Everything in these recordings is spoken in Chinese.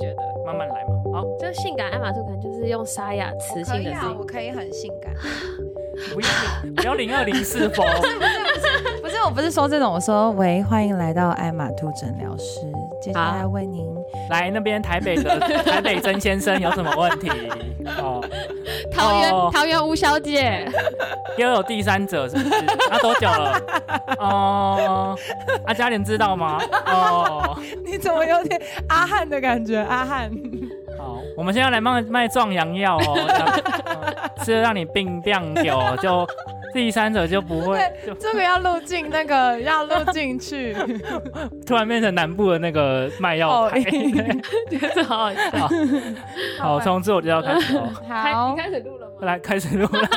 觉得，慢慢来嘛。好，就性感艾玛兔可能就是用沙哑磁可以啊，性的声音我。可以很性感。不要不要零二零四否。不是，我不是说这种，我说喂，欢迎来到艾玛兔诊疗室，接下来好为您。来那边台北的 台北曾先生有什么问题？哦，桃园、哦桃园吴小姐，又有第三者是不是？啊，多久了？哦，啊，嘉玲知道吗？哦，你怎么有点阿汉的感觉？阿汉，好，我们现在来卖卖壮阳药哦，这样嗯 是让你病病久就第三者就不会就这个要录进那个 要录进去。突然变成南部的那个卖药哦牌。觉好好笑。好，从这我就要开始好你，开始录了吗？来开始录了。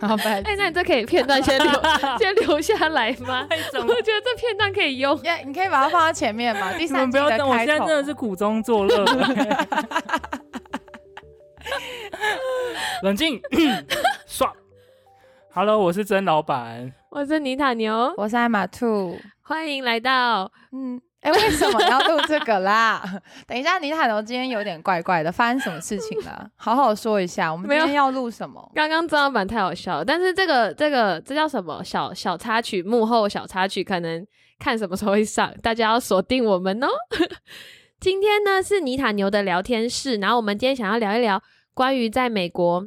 好，拜。哎，那你这可以片段先留先留下来吗？我觉得这片段可以用。耶，你可以把它放在前面吗？第三集的们不要等，我现在真的是苦中作乐。冷静，爽。Hello，我是曾老板。我是尼塔牛，我是艾玛兔。欢迎来到嗯，哎、为什么要录这个啦？等一下，尼塔牛今天有点怪怪的，发生什么事情了？好好说一下，我们今天要录什么？刚刚曾老板太好笑了，但是这个这个这叫什么小小插曲，幕后小插曲，可能看什么时候会上，大家要锁定我们哦。今天呢是尼塔牛的聊天室，然后我们今天想要聊一聊关于在美国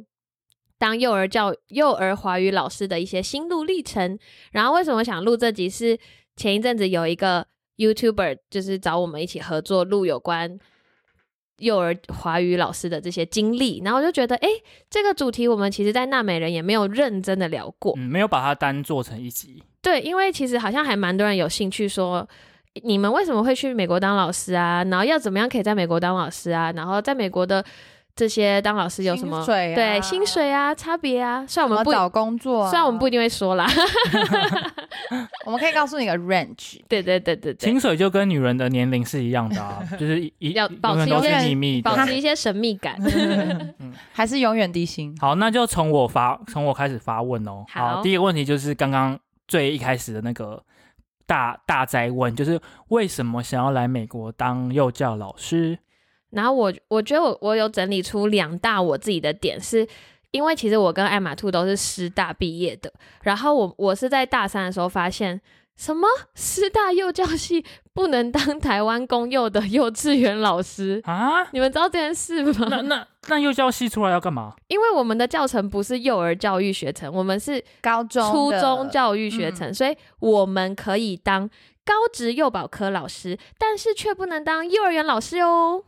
当幼儿教幼儿华语老师的一些心路历程。然后为什么想录这集是前一阵子有一个 YouTuber 就是找我们一起合作录有关幼儿华语老师的这些经历，然后我就觉得，哎，这个主题我们其实，在纳美人也没有认真的聊过。嗯，没有把它单做成一集。对，因为其实好像还蛮多人有兴趣说，你们为什么会去美国当老师啊？然后要怎么样可以在美国当老师啊？然后在美国的这些当老师有什么薪水啊对薪水啊差别啊？虽然我们不，找工作、啊？虽然我们不一定会说啦，我们可以告诉你个 range。对对对对对薪，水就跟女人的年龄是一样的啊，就是一一要保持永远都一些是秘密。保持一些神秘感。还是永远低薪。好，那就从我发，从我开始发问哦。好第一个问题就是刚刚最一开始的那个大大灾问，就是为什么想要来美国当幼教老师？然后我我觉得我我有整理出两大我自己的点，是因为其实我跟艾玛兔都是师大毕业的，然后我我是在大三的时候发现，什么师大幼教系不能当台湾公幼的幼稚园老师，啊？你们知道这件事吗？那那那幼教系出来要干嘛？因为我们的教程不是幼儿教育学程，我们是高中初中教育学程，所以我们可以当高职幼保科老师，但是却不能当幼儿园老师哦。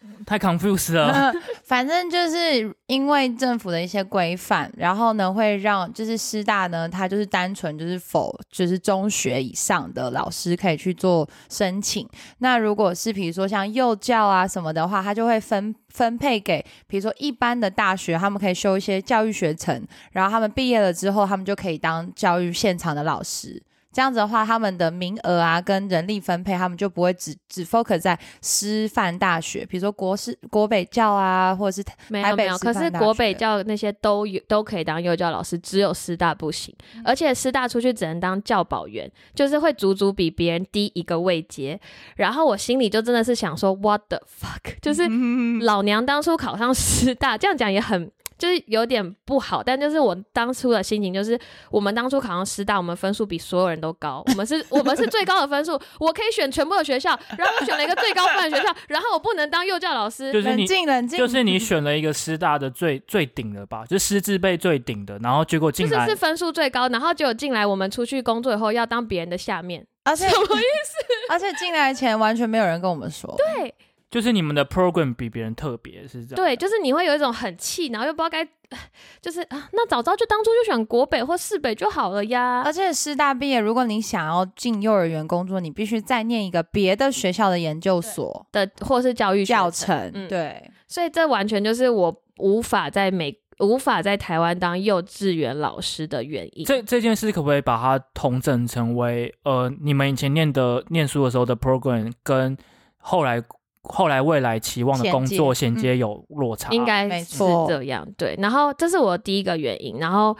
太 confused 了。反正就是因为政府的一些规范，然后呢会让就是师大呢，它就是单纯就是否就是中学以上的老师可以去做申请。那如果是比如说像幼教啊什么的话，它就会分 分配给比如说一般的大学，他们可以修一些教育学程，然后他们毕业了之后，他们就可以当教育现场的老师。这样子的话，他们的名额啊跟人力分配，他们就不会只只 focus 在师范大学，比如说国师国北教啊，或者是台北没有没有，可是国北教那些都有都可以当幼教老师，只有师大不行。嗯而且师大出去只能当教保员，就是会足足比别人低一个位阶。然后我心里就真的是想说，what the fuck，就是嗯 老娘当初考上师大，这样讲也很。就是有点不好，但就是我当初的心情就是，我们当初考上师大，我们分数比所有人都高，我们是 我们是最高的分数，我可以选全部的学校，然后我选了一个最高分的学校，然后我不能当幼教老师，冷就是你，静冷静，就是你选了一个师大的最 最顶的吧，就师资辈最顶的，然后结果进来就是是分数最高，然后结果进来我们出去工作以后要当别人的下面，而且什么意思？而且进来前完全没有人跟我们说，对就是你们的 program 比别人特别，是这样。对，就是你会有一种很气，然后又不知道该，就是啊，那早知道就当初就选国北或市北就好了呀而。且师大毕业，如果你想要进幼儿园工作，你必须再念一个别的学校的研究所的或是教育教程，程，嗯对，所以这完全就是我无法在美无法在台湾当幼稚园老师的原因。这这件事可不可以把它统整成为呃，你们以前念的念书的时候的 program 跟后来后来未来期望的工作衔衔接有落差？应该是没错这样，对。然后这是我第一个原因，然后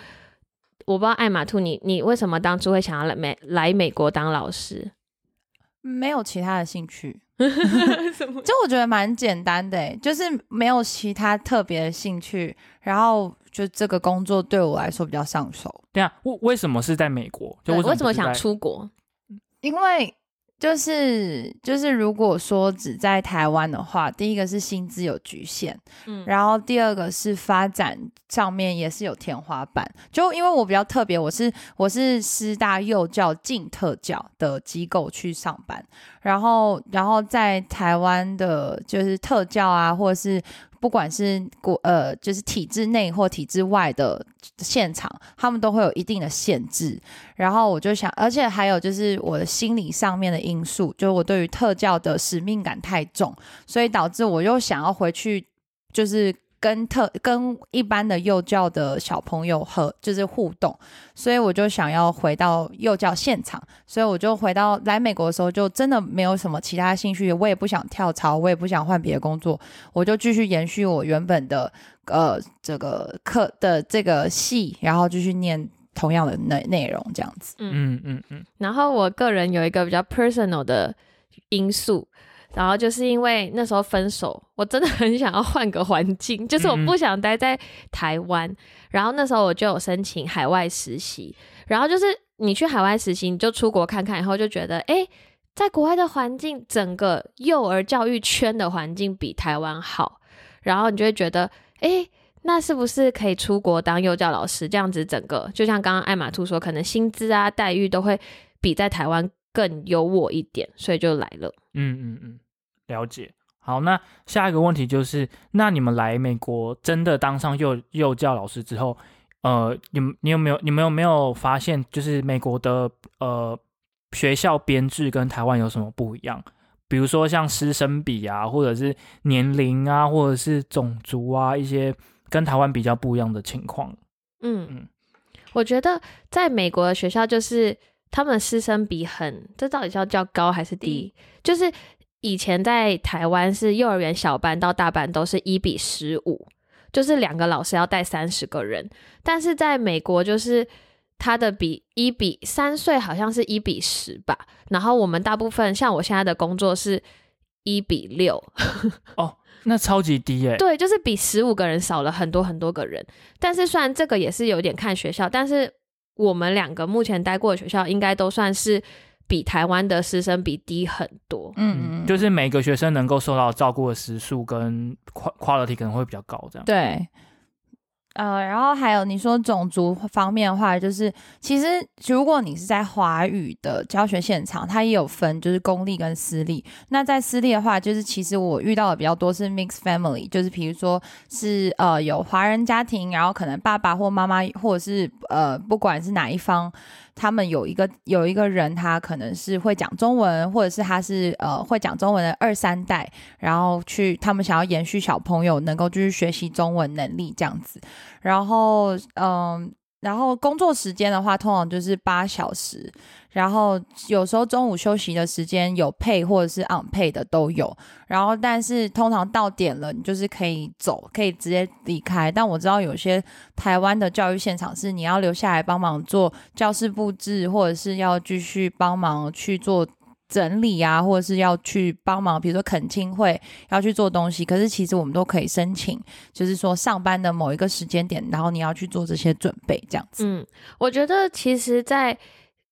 我不知道艾玛兔你你为什么当初会想要来美来美国当老师？没有其他的兴趣，就我觉得蛮简单的、欸，就是没有其他特别的兴趣，然后就这个工作对我来说比较上手，对啊，为为什么是在美国？就对为为什么想？出国？因为就是就是如果说只在台湾的话，第一个是薪资有局限，嗯，然后第二个是发展上面也是有天花板。就因为我比较特别，我是我是师大幼教进特教的机构去上班，然后然后在台湾的就是特教啊，或者是不管是国呃就是体制内或体制外的现场，他们都会有一定的限制。然后我就想，而且还有就是我的心理上面的因素，就是我对于特教的使命感太重，所以导致我又想要回去，就是跟特跟一般的幼教的小朋友和就是互动，所以我就想要回到幼教现场，所以我就回到来美国的时候，就真的没有什么其他兴趣，我也不想跳槽，我也不想换别的工作，我就继续延续我原本的呃这个课的这个系，然后继续念同样的内内容这样子。嗯。嗯嗯，然后我个人有一个比较 personal 的因素，然后就是因为那时候分手，我真的很想要换个环境，就是我不想待在台湾。然后那时候我就有申请海外实习，然后就是你去海外实习，你就出国看看，以后就觉得，哎，在国外的环境，整个幼儿教育圈的环境比台湾好，然后你就会觉得，哎。那是不是可以出国当幼教老师？这样子整个就像刚刚艾玛兔说，可能薪资啊待遇都会比在台湾更优渥一点，所以就来了。嗯嗯嗯，了解。好，那下一个问题就是，那你们来美国真的当上幼幼教老师之后，呃，你们你有没有你们有没有发现，就是美国的呃学校编制跟台湾有什么不一样？比如说像师生比啊，或者是年龄啊，或者是种族啊，一些跟台湾比较不一样的情况。嗯嗯我觉得在美国的学校就是他们师生比很，这到底是要叫高还是低？就是以前在台湾是幼儿园小班到大班都是一比十五，就是两个老师要带三十个人，但是在美国就是。他的比一比三岁好像是一比十吧，然后我们大部分像我现在的工作是一比六，哦那超级低耶、对，就是比十五个人少了很多很多个人。但是虽然这个也是有点看学校，但是我们两个目前待过的学校应该都算是比台湾的师生比低很多。嗯嗯，就是每个学生能够受到照顾的时数跟 qua- quality 可能会比较高，这样。对。呃，然后还有你说种族方面的话，就是其实如果你是在华语的教学现场，它也有分，就是公立跟私立。那在私立的话，就是其实我遇到的比较多是 mixed family，就是比如说是呃有华人家庭，然后可能爸爸或妈妈，或者是呃不管是哪一方，他们有一个有一个人，他可能是会讲中文，或者是他是呃会讲中文的二三代，然后去他们想要延续小朋友能够继续学习中文能力这样子。然后嗯，然后工作时间的话，通常就是八小时，然后有时候中午休息的时间有配或者是 on 配的都有。然后但是通常到点了，你就是可以走，可以直接离开。但我知道有些台湾的教育现场是你要留下来帮忙做教室布置，或者是要继续帮忙去做。整理啊，或者是要去帮忙，比如说恳亲会要去做东西，可是其实我们都可以申请，就是说上班的某一个时间点，然后你要去做这些准备，这样子。嗯，我觉得其实在，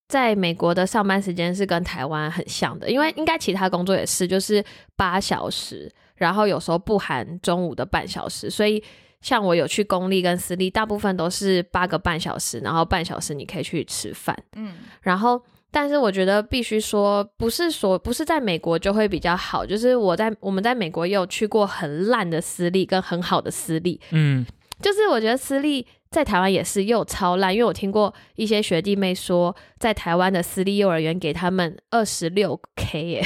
在美国的上班时间是跟台湾很像的，因为应该其他工作也是，就是八小时，然后有时候不含中午的半小时，所以像我有去公立跟私立，大部分都是八个半小时，然后半小时你可以去吃饭，嗯然后。但是我觉得必须说，不是说不是在美国就会比较好，就是我在我们在美国也有去过很烂的私立跟很好的私立，嗯，就是我觉得私立在台湾也是又超烂，因为我听过一些学弟妹说，在台湾的私立幼儿园给他们二十六 K 耶，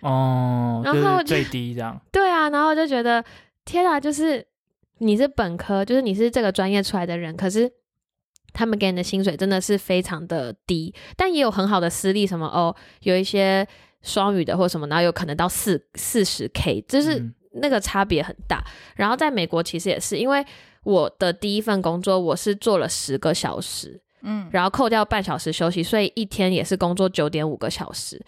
哦，然后最低这样。对啊，然后就觉得天啊，就是你是本科，就是你是这个专业出来的人，可是他们给你的薪水真的是非常的低，但也有很好的私立，什么哦，有一些双语的或什么，然后有可能到四四十 K，就是嗯那个差别很大。然后在美国其实也是，因为我的第一份工作我是做了十个小时，嗯，然后扣掉半小时休息，所以一天也是工作九点五个小时。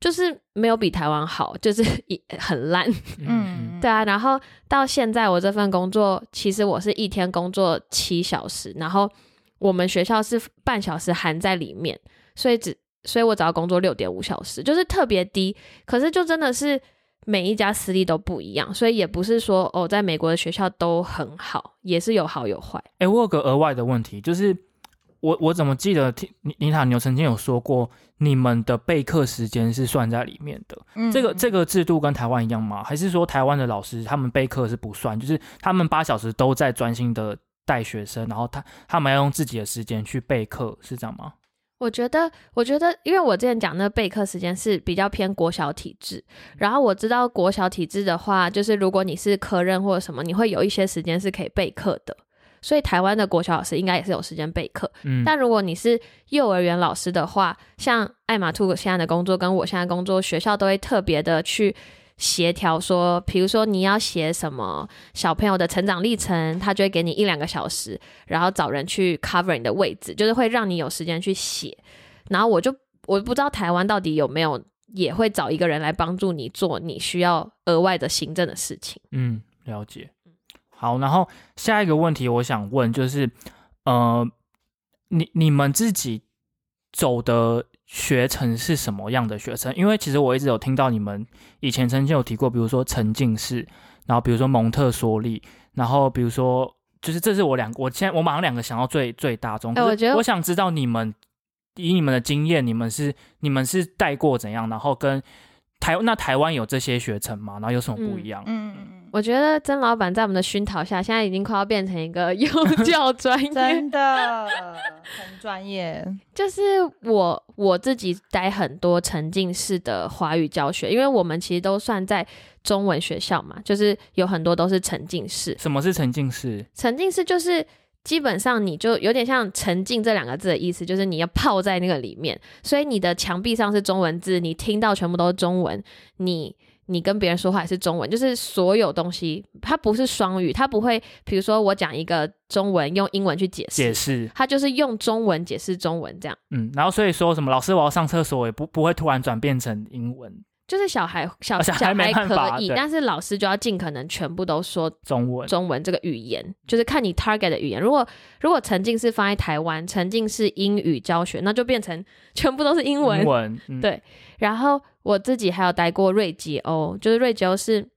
就是没有比台湾好，就是一很烂。嗯 对啊，然后到现在我这份工作，其实我是一天工作七小时，然后我们学校是半小时含在里面，所以只所以我只要工作六点五小时，就是特别低。可是就真的是每一家私立都不一样，所以也不是说哦，在美国的学校都很好，也是有好有坏。哎、我有个额外的问题，就是我我怎么记得听妮妮塔牛曾经有说过，你们的备课时间是算在里面的。嗯这个这个制度跟台湾一样吗？还是说台湾的老师他们备课是不算，就是他们八小时都在专心的带学生，然后他他们要用自己的时间去备课，是这样吗？我觉得，我觉得，因为我之前讲那个备课时间是比较偏国小体制，然后我知道国小体制的话，就是如果你是科任或者什么，你会有一些时间是可以备课的。所以台湾的国小老师应该也是有时间备课，嗯，但如果你是幼儿园老师的话，像艾玛兔现在的工作跟我现在工作，学校都会特别的去协调说，比如说你要写什么小朋友的成长历程，他就会给你一两个小时，然后找人去 cover 你的位置，就是会让你有时间去写。然后我就我不知道台湾到底有没有也会找一个人来帮助你做你需要额外的行政的事情。嗯，了解。好，然后下一个问题我想问就是，呃，你你们自己走的学程是什么样的学程？因为其实我一直有听到你们以前曾经有提过，比如说沉浸式，然后比如说蒙特梭利，然后比如说就是这是我两个，我现在我马上两个想到最最大众。我觉得我想知道你们以你们的经验，你们是你们是带过怎样，然后跟台那台湾有这些学程吗？然后有什么不一样？嗯，我觉得曾老板在我们的熏陶下，现在已经快要变成一个 幼教 专业，真的 很专业。就是我我自己待很多沉浸式的华语教学，因为我们其实都算在中文学校嘛，就是有很多都是沉浸式。什么是沉浸式？沉浸式就是基本上你就有点像沉浸这两个字的意思，就是你要泡在那个里面，所以你的墙壁上是中文字，你听到全部都是中文，你。你跟别人说话也是中文，就是所有东西它不是双语，它不会，比如说我讲一个中文用英文去解释，解释，它就是用中文解释中文这样。嗯，然后所以说什么老师我要上厕所，也不不会突然转变成英文、就是小孩小啊小孩可以，但是老师就要尽可能全部都说中文。中文这个语言，就是看你 target 的语言。如果如果沉浸式放在台湾，沉浸式英语教学，那就变成全部都是英文。英文，嗯、对然后我自己还有待过瑞吉欧，就是瑞吉欧是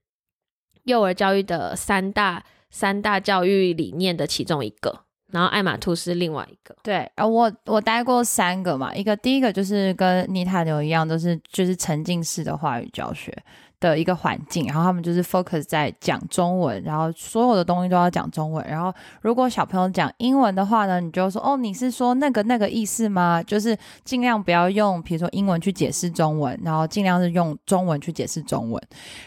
幼儿教育的三大三大教育理念的其中一个，然后爱马兔是另外一个。对，啊，我我待过三个嘛，一个第一个就是跟尼塔牛一样，都是就是沉浸式的话语教学的一个环境，然后他们就是 focus 在讲中文，然后所有的东西都要讲中文，然后如果小朋友讲英文的话呢，你就说哦，你是说那个那个意思吗？就是尽量不要用比如说英文去解释中文，然后尽量是用中文去解释中文。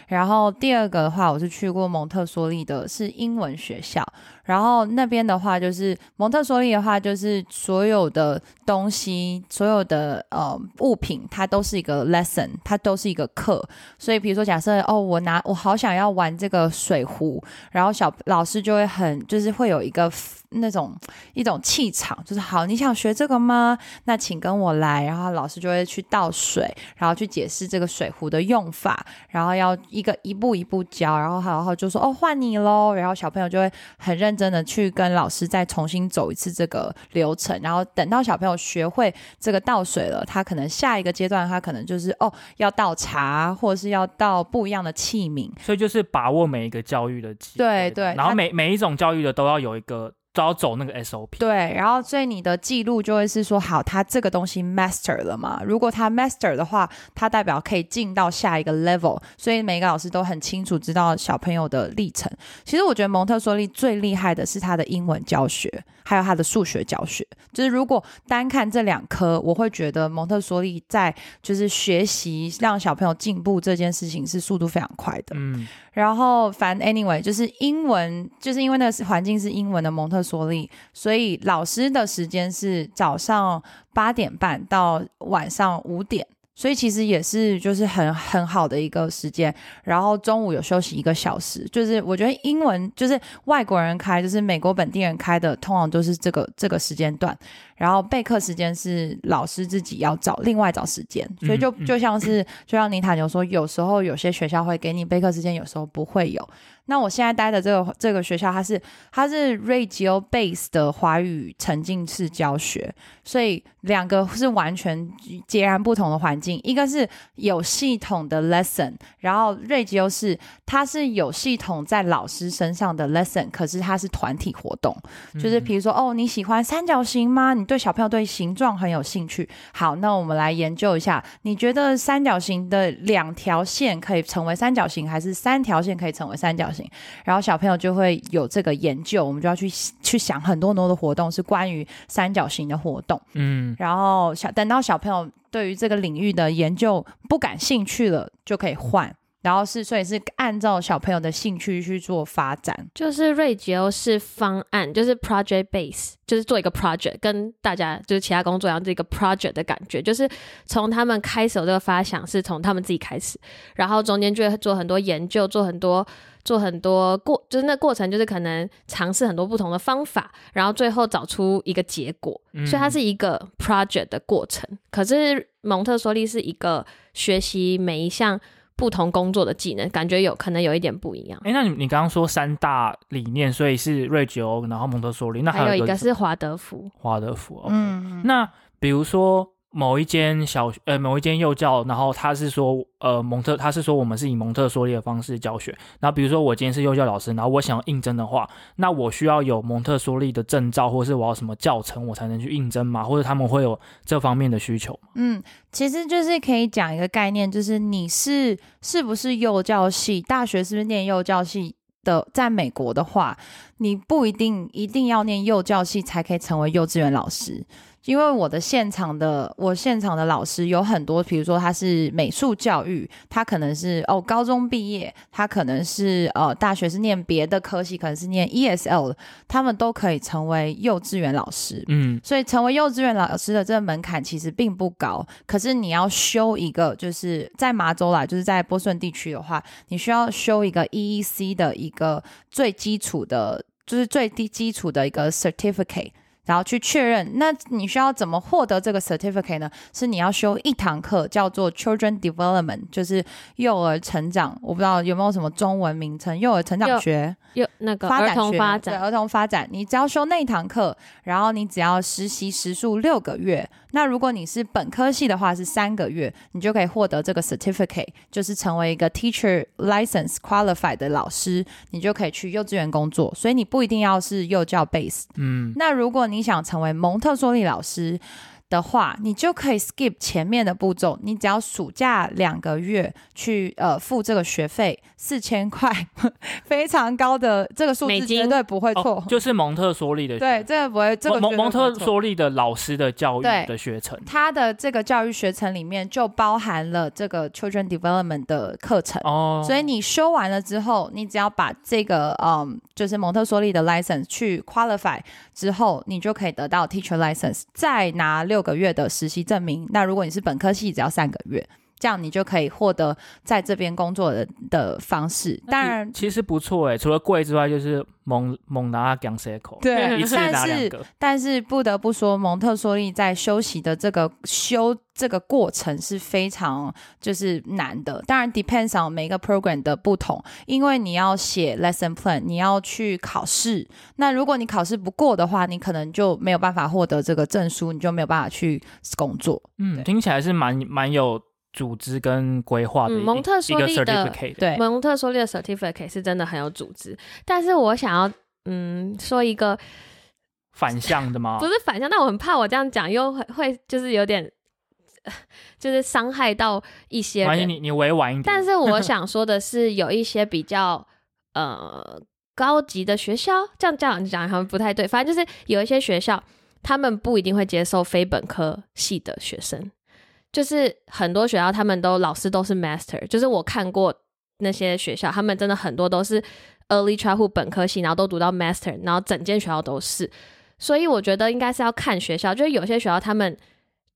然后第二个的话，我是去过蒙特梭利的，是英文学校。然后那边的话，就是蒙特梭利的话，就是所有的东西，所有的呃物品，它都是一个 lesson，它都是一个课。所以比如说，假设哦，我拿我好想要玩这个水壶，然后小老师就会很就是会有一个那种一种气场，就是好，你想学这个吗？那请跟我来。然后老师就会去倒水，然后去解释这个水壶的用法，然后要一个一步一步教，然后然后就说哦换你喽，然后小朋友就会很认真的去跟老师再重新走一次这个流程，然后等到小朋友学会这个倒水了，他可能下一个阶段他可能就是哦要倒茶，或者是要倒不一样的器皿，所以就是把握每一个教育的对对然后每每一种教育的都要有一个都要走那个 SOP。对，然后所以你的记录就会是说，好，他这个东西 master 了嘛？如果他 master 的话，他代表可以进到下一个 level。所以每个老师都很清楚知道小朋友的历程。其实我觉得蒙特梭利最厉害的是他的英文教学，还有他的数学教学。就是如果单看这两科，我会觉得蒙特梭利在就是学习让小朋友进步这件事情是速度非常快的。嗯，然后反正 anyway 就是英文，就是因为那个环境是英文的蒙特梭利，所以老师的时间是早上八点半到晚上五点。所以其实也是就是很很好的一个时间。然后中午有休息一个小时，就是我觉得英文就是外国人开，就是美国本地人开的，通常都是这个这个时间段。然后备课时间是老师自己要找另外找时间，所以就就像是就像尼塔牛说，有时候有些学校会给你备课时间，有时候不会有。那我现在待的这个这个学校，它是它是 Radio Base 的华语沉浸式教学，所以两个是完全截然不同的环境。一个是有系统的 lesson，然后 Radio 是它是有系统在老师身上的 lesson，可是它是团体活动，就是比如说哦，你喜欢三角形吗？你对小朋友对形状很有兴趣。好，那我们来研究一下，你觉得三角形的两条线可以成为三角形，还是三条线可以成为三角形？然后小朋友就会有这个研究，我们就要去去想很多很多的活动是关于三角形的活动。嗯，然后小等到小朋友对于这个领域的研究不感兴趣了，就可以换。然后是，所以是按照小朋友的兴趣去做发展。就是瑞吉欧是方案，就是 project base，就是做一个 project，跟大家就是其他工作一样，这个 project 的感觉，就是从他们开始有这个发想是从他们自己开始，然后中间就会做很多研究，做很多做很多过，就是那过程就是可能尝试很多不同的方法，然后最后找出一个结果，嗯所以它是一个 project 的过程。可是蒙特梭利是一个学习每一项不同工作的技能，感觉有可能有一点不一样。哎，那你你刚刚说三大理念，所以是瑞吉欧，然后蒙特梭利，那还有一个是华德福，华德福。哦。嗯，那比如说某一间小呃某一间幼教，然后他是说呃蒙特他是说我们是以蒙特梭利的方式教学。然后比如说我今天是幼教老师，然后我想要应征的话，那我需要有蒙特梭利的证照，或是我要什么教程我才能去应征嘛？或者他们会有这方面的需求吗？嗯，其实就是可以讲一个概念，就是你是是不是幼教系，大学是不是念幼教系的？在美国的话，你不一定一定要念幼教系才可以成为幼稚园老师。因为我的现场的我现场的老师有很多，比如说他是美术教育，他可能是哦高中毕业，他可能是呃大学是念别的科系，可能是念 ESL，他们都可以成为幼稚园老师。嗯所以成为幼稚园老师的这个门槛其实并不高，可是你要修一个，就是在麻州啦，就是在波士顿地区的话，你需要修一个 EEC 的一个最基础的，就是最低基础的一个 certificate。然后去确认，那你需要怎么获得这个 certificate 呢？是你要修一堂课，叫做 Children Development，就是幼儿成长。我不知道有没有什么中文名称，幼儿成长幼学。有那个儿童发展，对儿童发展，你只要修那一堂课，然后你只要实习时数六个月。那如果你是本科系的话是三个月，你就可以获得这个 certificate，就是成为一个 teacher license qualified 的老师，你就可以去幼稚园工作。所以你不一定要是幼教 base。嗯那如果你想成为蒙特梭利老师的话，你就可以 skip 前面的步骤，你只要暑假两个月去呃付这个学费四千块，非常高的这个数字绝对不会错。哦，就是蒙特梭利的对，这个不会，这个蒙蒙蒙特梭利的老师的教育的学程他的这个教育学程里面就包含了这个 children development 的课程。哦，所以你修完了之后，你只要把这个嗯，就是蒙特梭利的 license 去 qualify 之后，你就可以得到 teacher license，再拿六六个月的实习证明。那如果你是本科系，只要三个月，这样你就可以获得在这边工作的的方式。那当然，其实不错哎，除了贵之外，就是蒙蒙拿港 C 口，对一次 但是拿两个，但是不得不说，蒙特梭利在休息的这个修这个过程是非常就是难的。当然，depends on 每个 program 的不同，因为你要写 lesson plan，你要去考试。那如果你考试不过的话，你可能就没有办法获得这个证书，你就没有办法去工作。嗯，对听起来是蛮蛮有组织跟规划的、嗯蒙特梭利的对，蒙特梭利的 certificate 是真的很有组织，但是我想要嗯说一个反向的吗？不是反向，但我很怕我这样讲又会会就是有点 就是伤害到一些人。关系你你委婉一点，但是我 想说的是，有一些比较呃高级的学校，这样这样讲好像不太对。反正就是有一些学校，他们不一定会接受非本科系的学生，就是很多学校他们都老师都是 master，就是我看过那些学校，他们真的很多都是 early childhood 本科系，然后都读到 master，然后整间学校都是。所以我觉得应该是要看学校，就是有些学校他们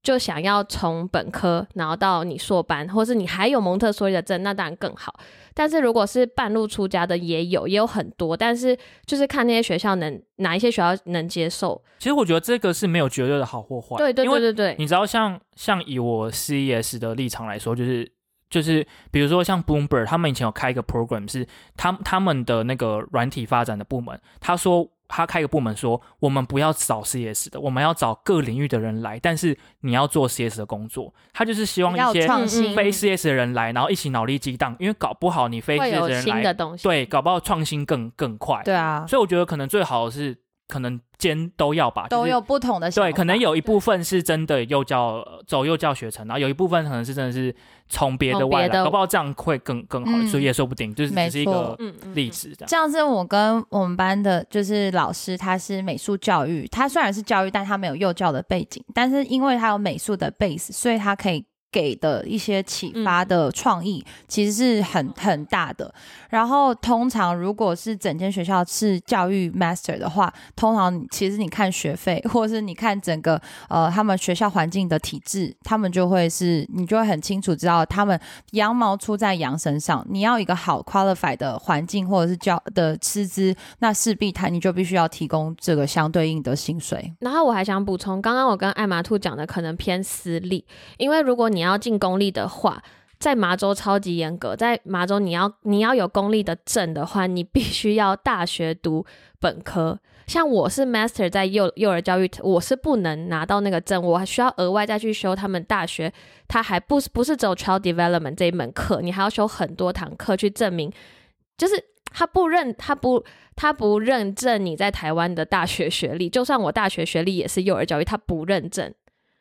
就想要从本科然后到你硕班，或是你还有蒙特梭利的证，那当然更好。但是如果是半路出家的也有，也有很多，但是就是看那些学校能哪一些学校能接受。其实我觉得这个是没有绝对的好或坏，对对对对对，你知道像像以我 CES 的立场来说，就是就是比如说像 Bloomberg，他们以前有开一个 program 是他他们的那个软体发展的部门，他说他开一个部门说我们不要找 CS 的，我们要找各领域的人来，但是你要做 CS 的工作，他就是希望一些非 CS 的人来，然后一起脑力激荡，因为搞不好你非会 CS 的人来新的，东西。对，搞不好创新更更快。对啊，所以我觉得可能最好的是可能兼都要吧，就是都有不同的想对，可能有一部分是真的幼教呃走幼教学程，然后有一部分可能是真的是从别的外来，从别的搞不好这样会更更好，嗯。所以也说不定，就是没只是一个例子这样。这样是我跟我们班的，就是老师，他是美术教育，他虽然是教育，但他没有幼教的背景，但是因为他有美术的 base，所以他可以给的一些启发的创意，其实是很很大的。然后通常如果是整间学校是教育 master 的话，通常其实你看学费，或者是你看整个呃他们学校环境的体制，他们就会是你就会很清楚知道他们羊毛出在羊身上。你要一个好 qualify 的环境或者是教的师资，那势必他你就必须要提供这个相对应的薪水。然后我还想补充，刚刚我跟艾玛兔讲的可能偏私立，因为如果你你要进公立的话，在麻州超级严格，在麻州你要你要有公立的证的话，你必须要大学读本科。像我是 master 在幼幼儿教育，我是不能拿到那个证，我还需要额外再去修他们大学，他还不是不是只有 child development 这一门课，你还要修很多堂课去证明，就是他不认他不他不认证你在台湾的大学学历，就算我大学学历也是幼儿教育，他不认证。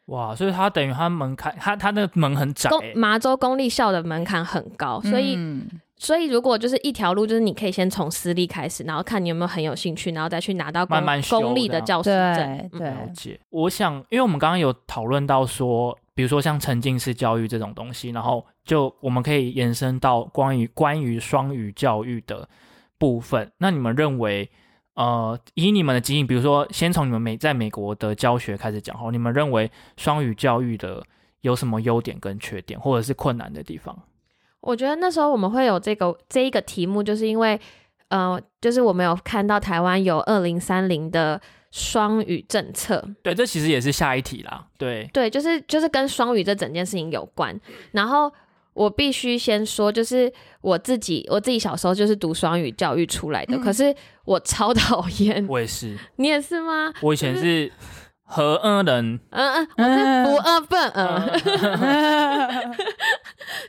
哇，所以他等于他门槛，他他那个门很窄、欸，麻州公立校的门槛很高，所以、嗯所以如果就是一条路，就是你可以先从私立开始，然后看你有没有很有兴趣，然后再去拿到公慢慢公立的教师证了解。我想，因为我们刚刚有讨论到说，比如说像沉浸式教育这种东西，然后就我们可以延伸到关于关于双语教育的部分。那你们认为，呃，以你们的经验，比如说先从你们美在美国的教学开始讲哈，你们认为双语教育的有什么优点跟缺点，或者是困难的地方？我觉得那时候我们会有这个这一个题目，就是因为呃，就是我们有看到台湾有二零三零的双语政策，对，这其实也是下一题啦。对，对，就是就是跟双语这整件事情有关。然后我必须先说，就是我自己我自己小时候就是读双语教育出来的，嗯可是我超讨厌。我也是，你也是吗？我以前是和恩人，嗯嗯，我是不二笨，嗯，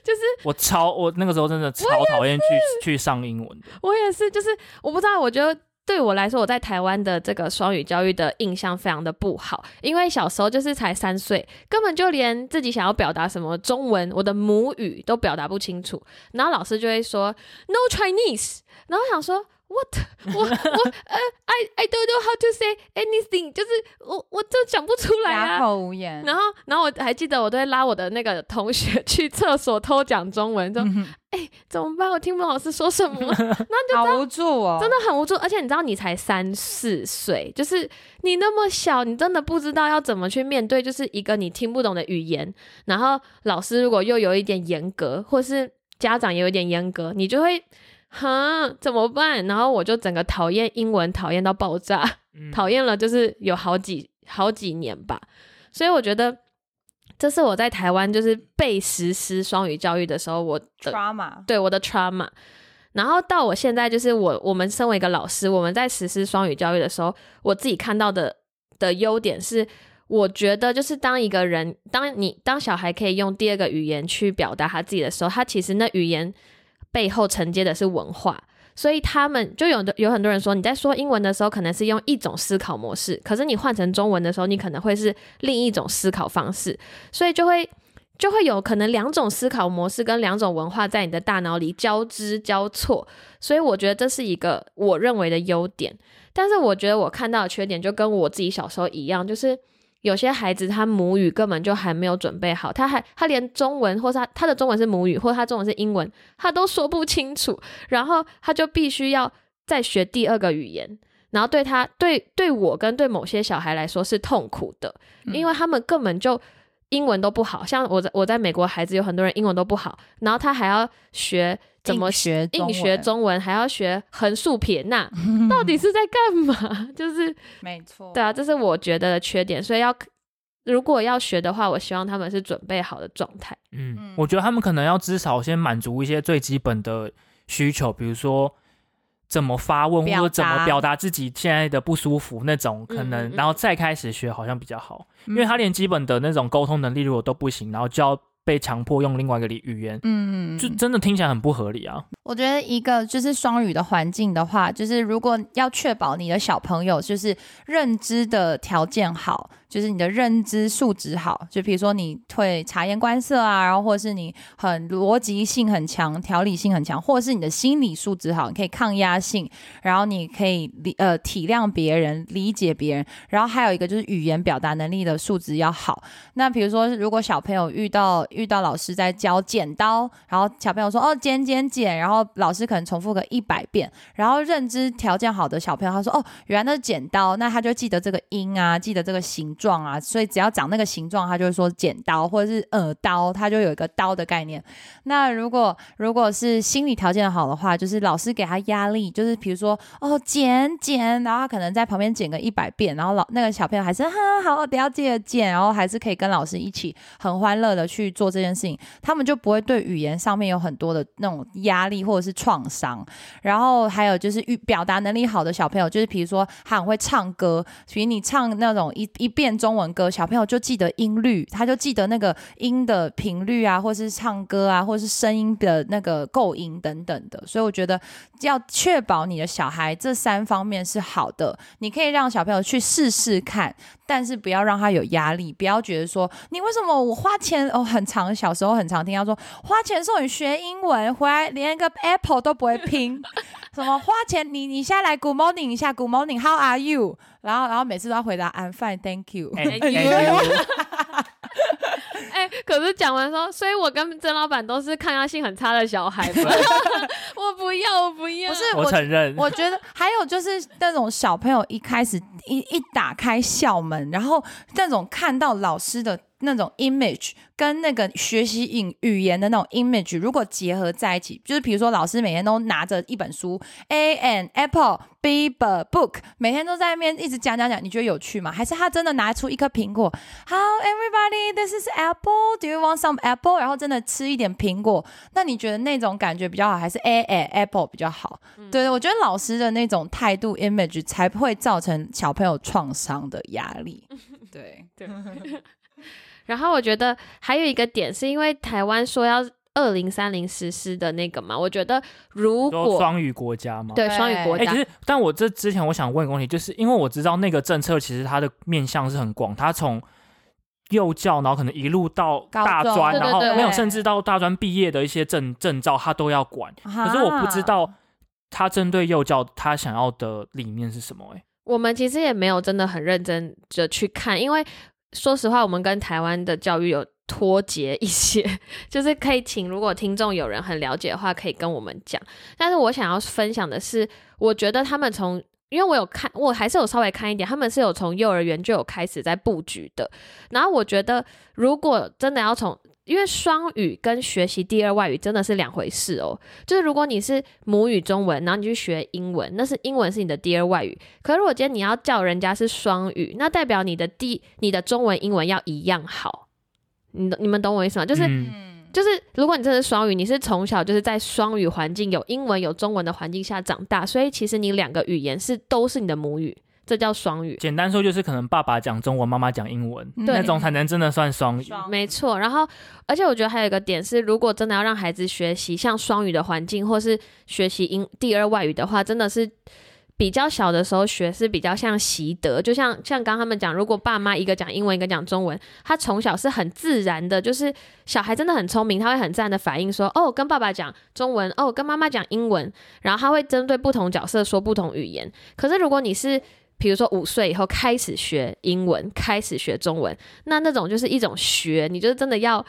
就是我超我那个时候真的超讨厌去去上英文的。我也是，就是我不知道，我觉得。对我来说，我在台湾的这个双语教育的印象非常的不好，因为小时候就是才三岁，根本就连自己想要表达什么中文，我的母语都表达不清楚，然后老师就会说 “No Chinese”，然后我想说 “What？” 我我呃，I I don't know how to say anything，就是我我就讲不出来啊哑。口无言。然后，然后我还记得，我都会拉我的那个同学 去厕所偷讲中文，说嗯怎么办？我听不懂老师说什么。好无助哦，真的很无助，而且你知道，你才三四岁，就是你那么小，你真的不知道要怎么去面对，就是一个你听不懂的语言。然后老师如果又有一点严格，或是家长也有一点严格，你就会，哈，怎么办？然后我就整个讨厌英文，讨厌到爆炸，嗯讨厌了，就是有好几好几年吧。所以我觉得。这是我在台湾就是被实施双语教育的时候，我的 trauma。对我的 trauma。然后到我现在，就是我我们身为一个老师，我们在实施双语教育的时候，我自己看到的的优点是，我觉得就是当一个人，当你当小孩可以用第二个语言去表达他自己的时候，他其实那语言背后承接的是文化。所以他们就有的有很多人说，你在说英文的时候，可能是用一种思考模式，可是你换成中文的时候，你可能会是另一种思考方式，所以就会就会有可能两种思考模式跟两种文化在你的大脑里交织交错，所以我觉得这是一个我认为的优点。但是我觉得我看到的缺点就跟我自己小时候一样，就是有些孩子他母语根本就还没有准备好，他还他连中文或是他他的中文是母语，或者他中文是英文，他都说不清楚，然后他就必须要再学第二个语言。然后对他对对我跟对某些小孩来说是痛苦的，因为他们根本就英文都不好，像我在我在美国孩子有很多人英文都不好，然后他还要学怎么学硬学中文，还要学横竖撇捺，到底是在干嘛？就是没错，对啊，这是我觉得的缺点，所以要如果要学的话，我希望他们是准备好的状态。嗯嗯，我觉得他们可能要至少先满足一些最基本的需求，比如说怎么发问，或者怎么表达自己现在的不舒服那种，可能、嗯嗯嗯。然后再开始学好像比较好，嗯。因为他连基本的那种沟通能力如果都不行，然后就要被强迫用另外一个语言，嗯，就真的听起来很不合理啊。我觉得一个就是双语的环境的话，就是如果要确保你的小朋友就是认知的条件好，就是你的认知素质好，就比如说你会察言观色啊，然后或者是你很逻辑性很强、条理性很强，或者是你的心理素质好，你可以抗压性，然后你可以理呃体谅别人、理解别人，然后还有一个就是语言表达能力的素质要好。那比如说，如果小朋友遇到遇到老师在教剪刀，然后小朋友说哦剪剪剪，然后老师可能重复个一百遍，然后认知条件好的小朋友他说哦原来那是剪刀，那他就记得这个音啊，记得这个形状啊，所以只要长那个形状，他就会说剪刀或者是耳刀，他就有一个刀的概念。那如果如果是心理条件好的话，就是老师给他压力，就是比如说哦剪剪，然后他可能在旁边剪个一百遍，然后老那个小朋友还是哈好，等一下记得剪，然后还是可以跟老师一起很欢乐的去做这件事情，他们就不会对语言上面有很多的那种压力或者是创伤。然后还有就是语表达能力好的小朋友，就是比如说他很会唱歌，比如你唱那种一一遍中文歌，小朋友就记得音律，他就记得那个音的频率啊，或是唱歌啊，或是声音的那个构音等等的。所以我觉得要确保你的小孩这三方面是好的，你可以让小朋友去试试看，但是不要让他有压力，不要觉得说你为什么我花钱哦，很长小时候很常听到说花钱送你学英文，回来连一个 Apple 都不会拼，什么花钱你你现在来 Good morning 一下 Good morning，How are you？然后然后每次都要回答 I'm fine, thank you。哎 可是讲完说，所以我跟曾老板都是抗压性很差的小孩嘛。我不要，我不要。不是我承认，我觉得还有就是那种小朋友一开始一一打开校门，然后那种看到老师的那种 image 跟那个学习语语言的那种 image 如果结合在一起，就是比如说老师每天都拿着一本书 A and apple B a book，每天都在那边一直讲讲讲，你觉得有趣吗？还是他真的拿出一颗苹果，How everybody this is apple? Do you want some apple？然后真的吃一点苹果，那你觉得那种感觉比较好，还是 A and apple 比较好？对对，我觉得老师的那种态度 image 才不会造成小朋友创伤的压力。对 对，然后我觉得还有一个点，是因为台湾说要二零三零实施的那个嘛，我觉得如说果双语国家嘛。对双语国哎、家可，是，但我这之前我想问一个问题，就是因为我知道那个政策其实它的面向是很广，它从幼教，然后可能一路到大专，然后没有，甚至到大专毕业的一些证证照，它都要管。可可是我不知道他针对幼教他想要的理念是什么、哎，我们其实也没有真的很认真的去看，因为说实话，我们跟台湾的教育有脱节一些，就是可以请如果听众有人很了解的话，可以跟我们讲。但是我想要分享的是，我觉得他们从因为我有看，我还是有稍微看一点，他们是有从幼儿园就有开始在布局的。然后我觉得，如果真的要从因为双语跟学习第二外语真的是两回事哦。就是如果你是母语中文，然后你去学英文，那是英文是你的第二外语。可是如果今天你要叫人家是双语，那代表你的第你的中文、英文要一样好。你你们懂我意思吗？就是、就是，如果你真的是双语，你是从小就是在双语环境有英文有中文的环境下长大，所以其实你两个语言是都是你的母语，这叫双语。简单说就是可能爸爸讲中文，妈妈讲英文，对那种才能真的算双语。双没错，然后而且我觉得还有一个点是，如果真的要让孩子学习像双语的环境，或是学习英第二外语的话，真的是比较小的时候学是比较像习得，就像像刚刚他们讲，如果爸妈一个讲英文，一个讲中文，他从小是很自然的，就是小孩真的很聪明，他会很自然的反应说，哦，跟爸爸讲中文，哦，跟妈妈讲英文，然后他会针对不同角色说不同语言。可是如果你是比如说五岁以后开始学英文，开始学中文，那那种就是一种学，你就是真的要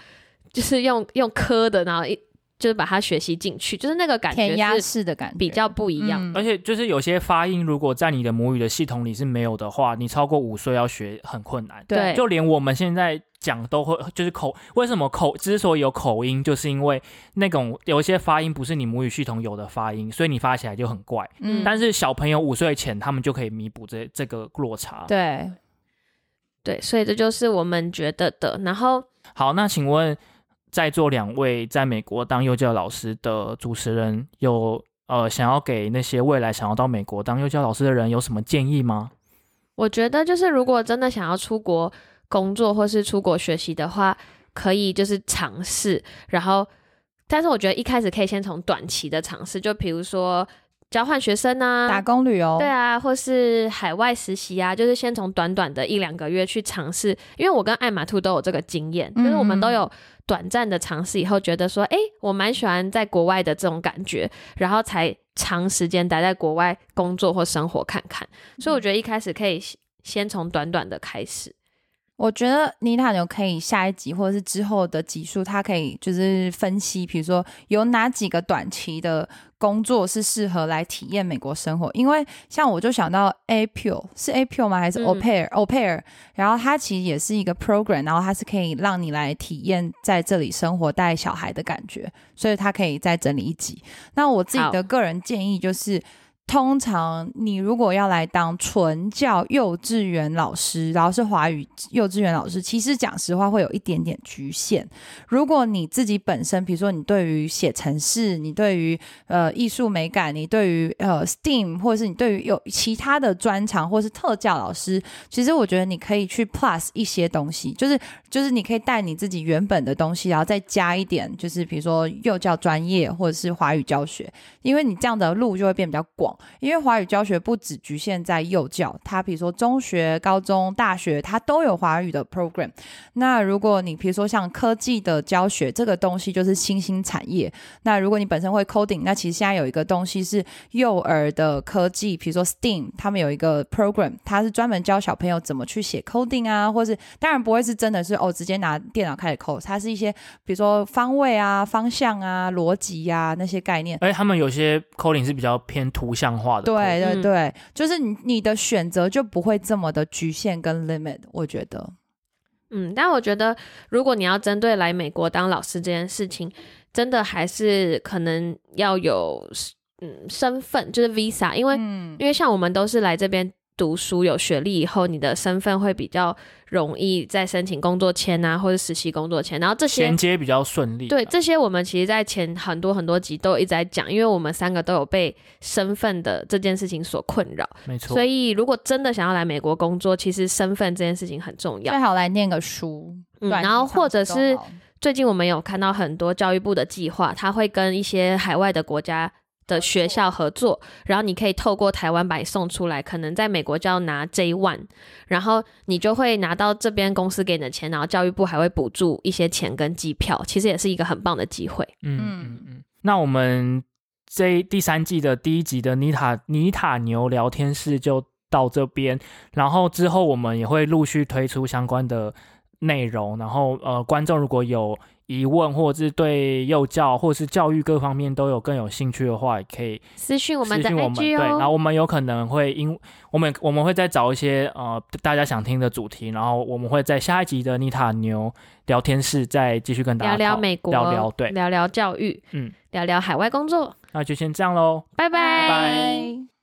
就是用用科的，然后一就是把它学习进去，就是那个感填鸭觉是式的感觉比较不一样。嗯而且就是有些发音，如果在你的母语的系统里是没有的话，你超过五岁要学很困难。对就连我们现在讲都会就是口为什么口之所以有口音，就是因为那种有一些发音不是你母语系统有的发音，所以你发起来就很怪。嗯，但是小朋友五岁前，他们就可以弥补这这个落差。对，对，所以这就是我们觉得的。然后好，那请问在座两位在美国当幼教老师的主持人，有呃想要给那些未来想要到美国当幼教老师的人有什么建议吗？我觉得就是如果真的想要出国工作或是出国学习的话，可以就是尝试，然后，但是我觉得一开始可以先从短期的尝试，就比如说交换学生啊，打工旅游，对啊，或是海外实习啊，就是先从短短的一两个月去尝试，因为我跟艾玛兔都有这个经验，就是我们都有短暂的尝试以后，觉得说，哎，我蛮喜欢在国外的这种感觉，然后才长时间待在国外工作或生活看看。所以我觉得一开始可以先从短短的开始。我觉得妮塔牛可以下一集或者是之后的集数，它可以就是分析，比如说有哪几个短期的工作是适合来体验美国生活。因为像我就想到 A P U 是 A P U 吗？还是 Au pair Au pair？然后它其实也是一个 program，然后它是可以让你来体验在这里生活带小孩的感觉，所以它可以再整理一集。那我自己的个人建议就是。通常你如果要来当纯教幼稚园老师，然后是华语幼稚园老师，其实讲实话会有一点点局限。如果你自己本身，比如说你对于写程式，你对于呃艺术美感，你对于呃 STEAM，或者是你对于有其他的专长，或是特教老师，其实我觉得你可以去 plus 一些东西，就是就是你可以带你自己原本的东西，然后再加一点，就是比如说幼教专业或者是华语教学，因为你这样的路就会变比较广。因为华语教学不只局限在幼教，它比如说中学、高中、大学，它都有华语的 program。那如果你比如说像科技的教学，这个东西就是新兴产业。那如果你本身会 coding，那其实现在有一个东西是幼儿的科技，比如说 STEAM，他们有一个 program，它是专门教小朋友怎么去写 coding 啊，或是当然不会是真的是哦，直接拿电脑开始 code，它是一些比如说方位啊、方向啊、逻辑呀那些概念。而且他们有些 coding 是比较偏图形像。化的对对对，就是你你的选择就不会这么的局限跟 limit，我觉得，嗯，但我觉得如果你要针对来美国当老师这件事情，真的还是可能要有嗯身份，就是 visa，因为因为像我们都是来这边。读书有学历以后，你的身份会比较容易再申请工作签啊，或者实习工作签，然后这些衔接比较顺利。对，这些我们其实，在前很多很多集都一直在讲，因为我们三个都有被身份的这件事情所困扰。没错。所以，如果真的想要来美国工作，其实身份这件事情很重要。最好来念个书，嗯，然后或者是最近我们有看到很多教育部的计划，他会跟一些海外的国家。的学校合作，然后你可以透过台湾把你送出来，可能在美国就要拿 J one，然后你就会拿到这边公司给你的钱，然后教育部还会补助一些钱跟机票，其实也是一个很棒的机会。嗯嗯嗯。那我们这第三季的第一集的妮塔妮塔牛聊天室就到这边，然后之后我们也会陆续推出相关的内容，然后呃，观众如果有。疑问，或者是对幼教或者是教育各方面都有更有兴趣的话，也可以私信我们的 IG 对，然后我们有可能会因我们我们会再找一些呃大家想听的主题，然后我们会在下一集的妮塔牛聊天室再继续跟大家聊聊美国，聊聊对，聊聊教育，嗯，聊聊海外工作，那就先这样喽，拜拜。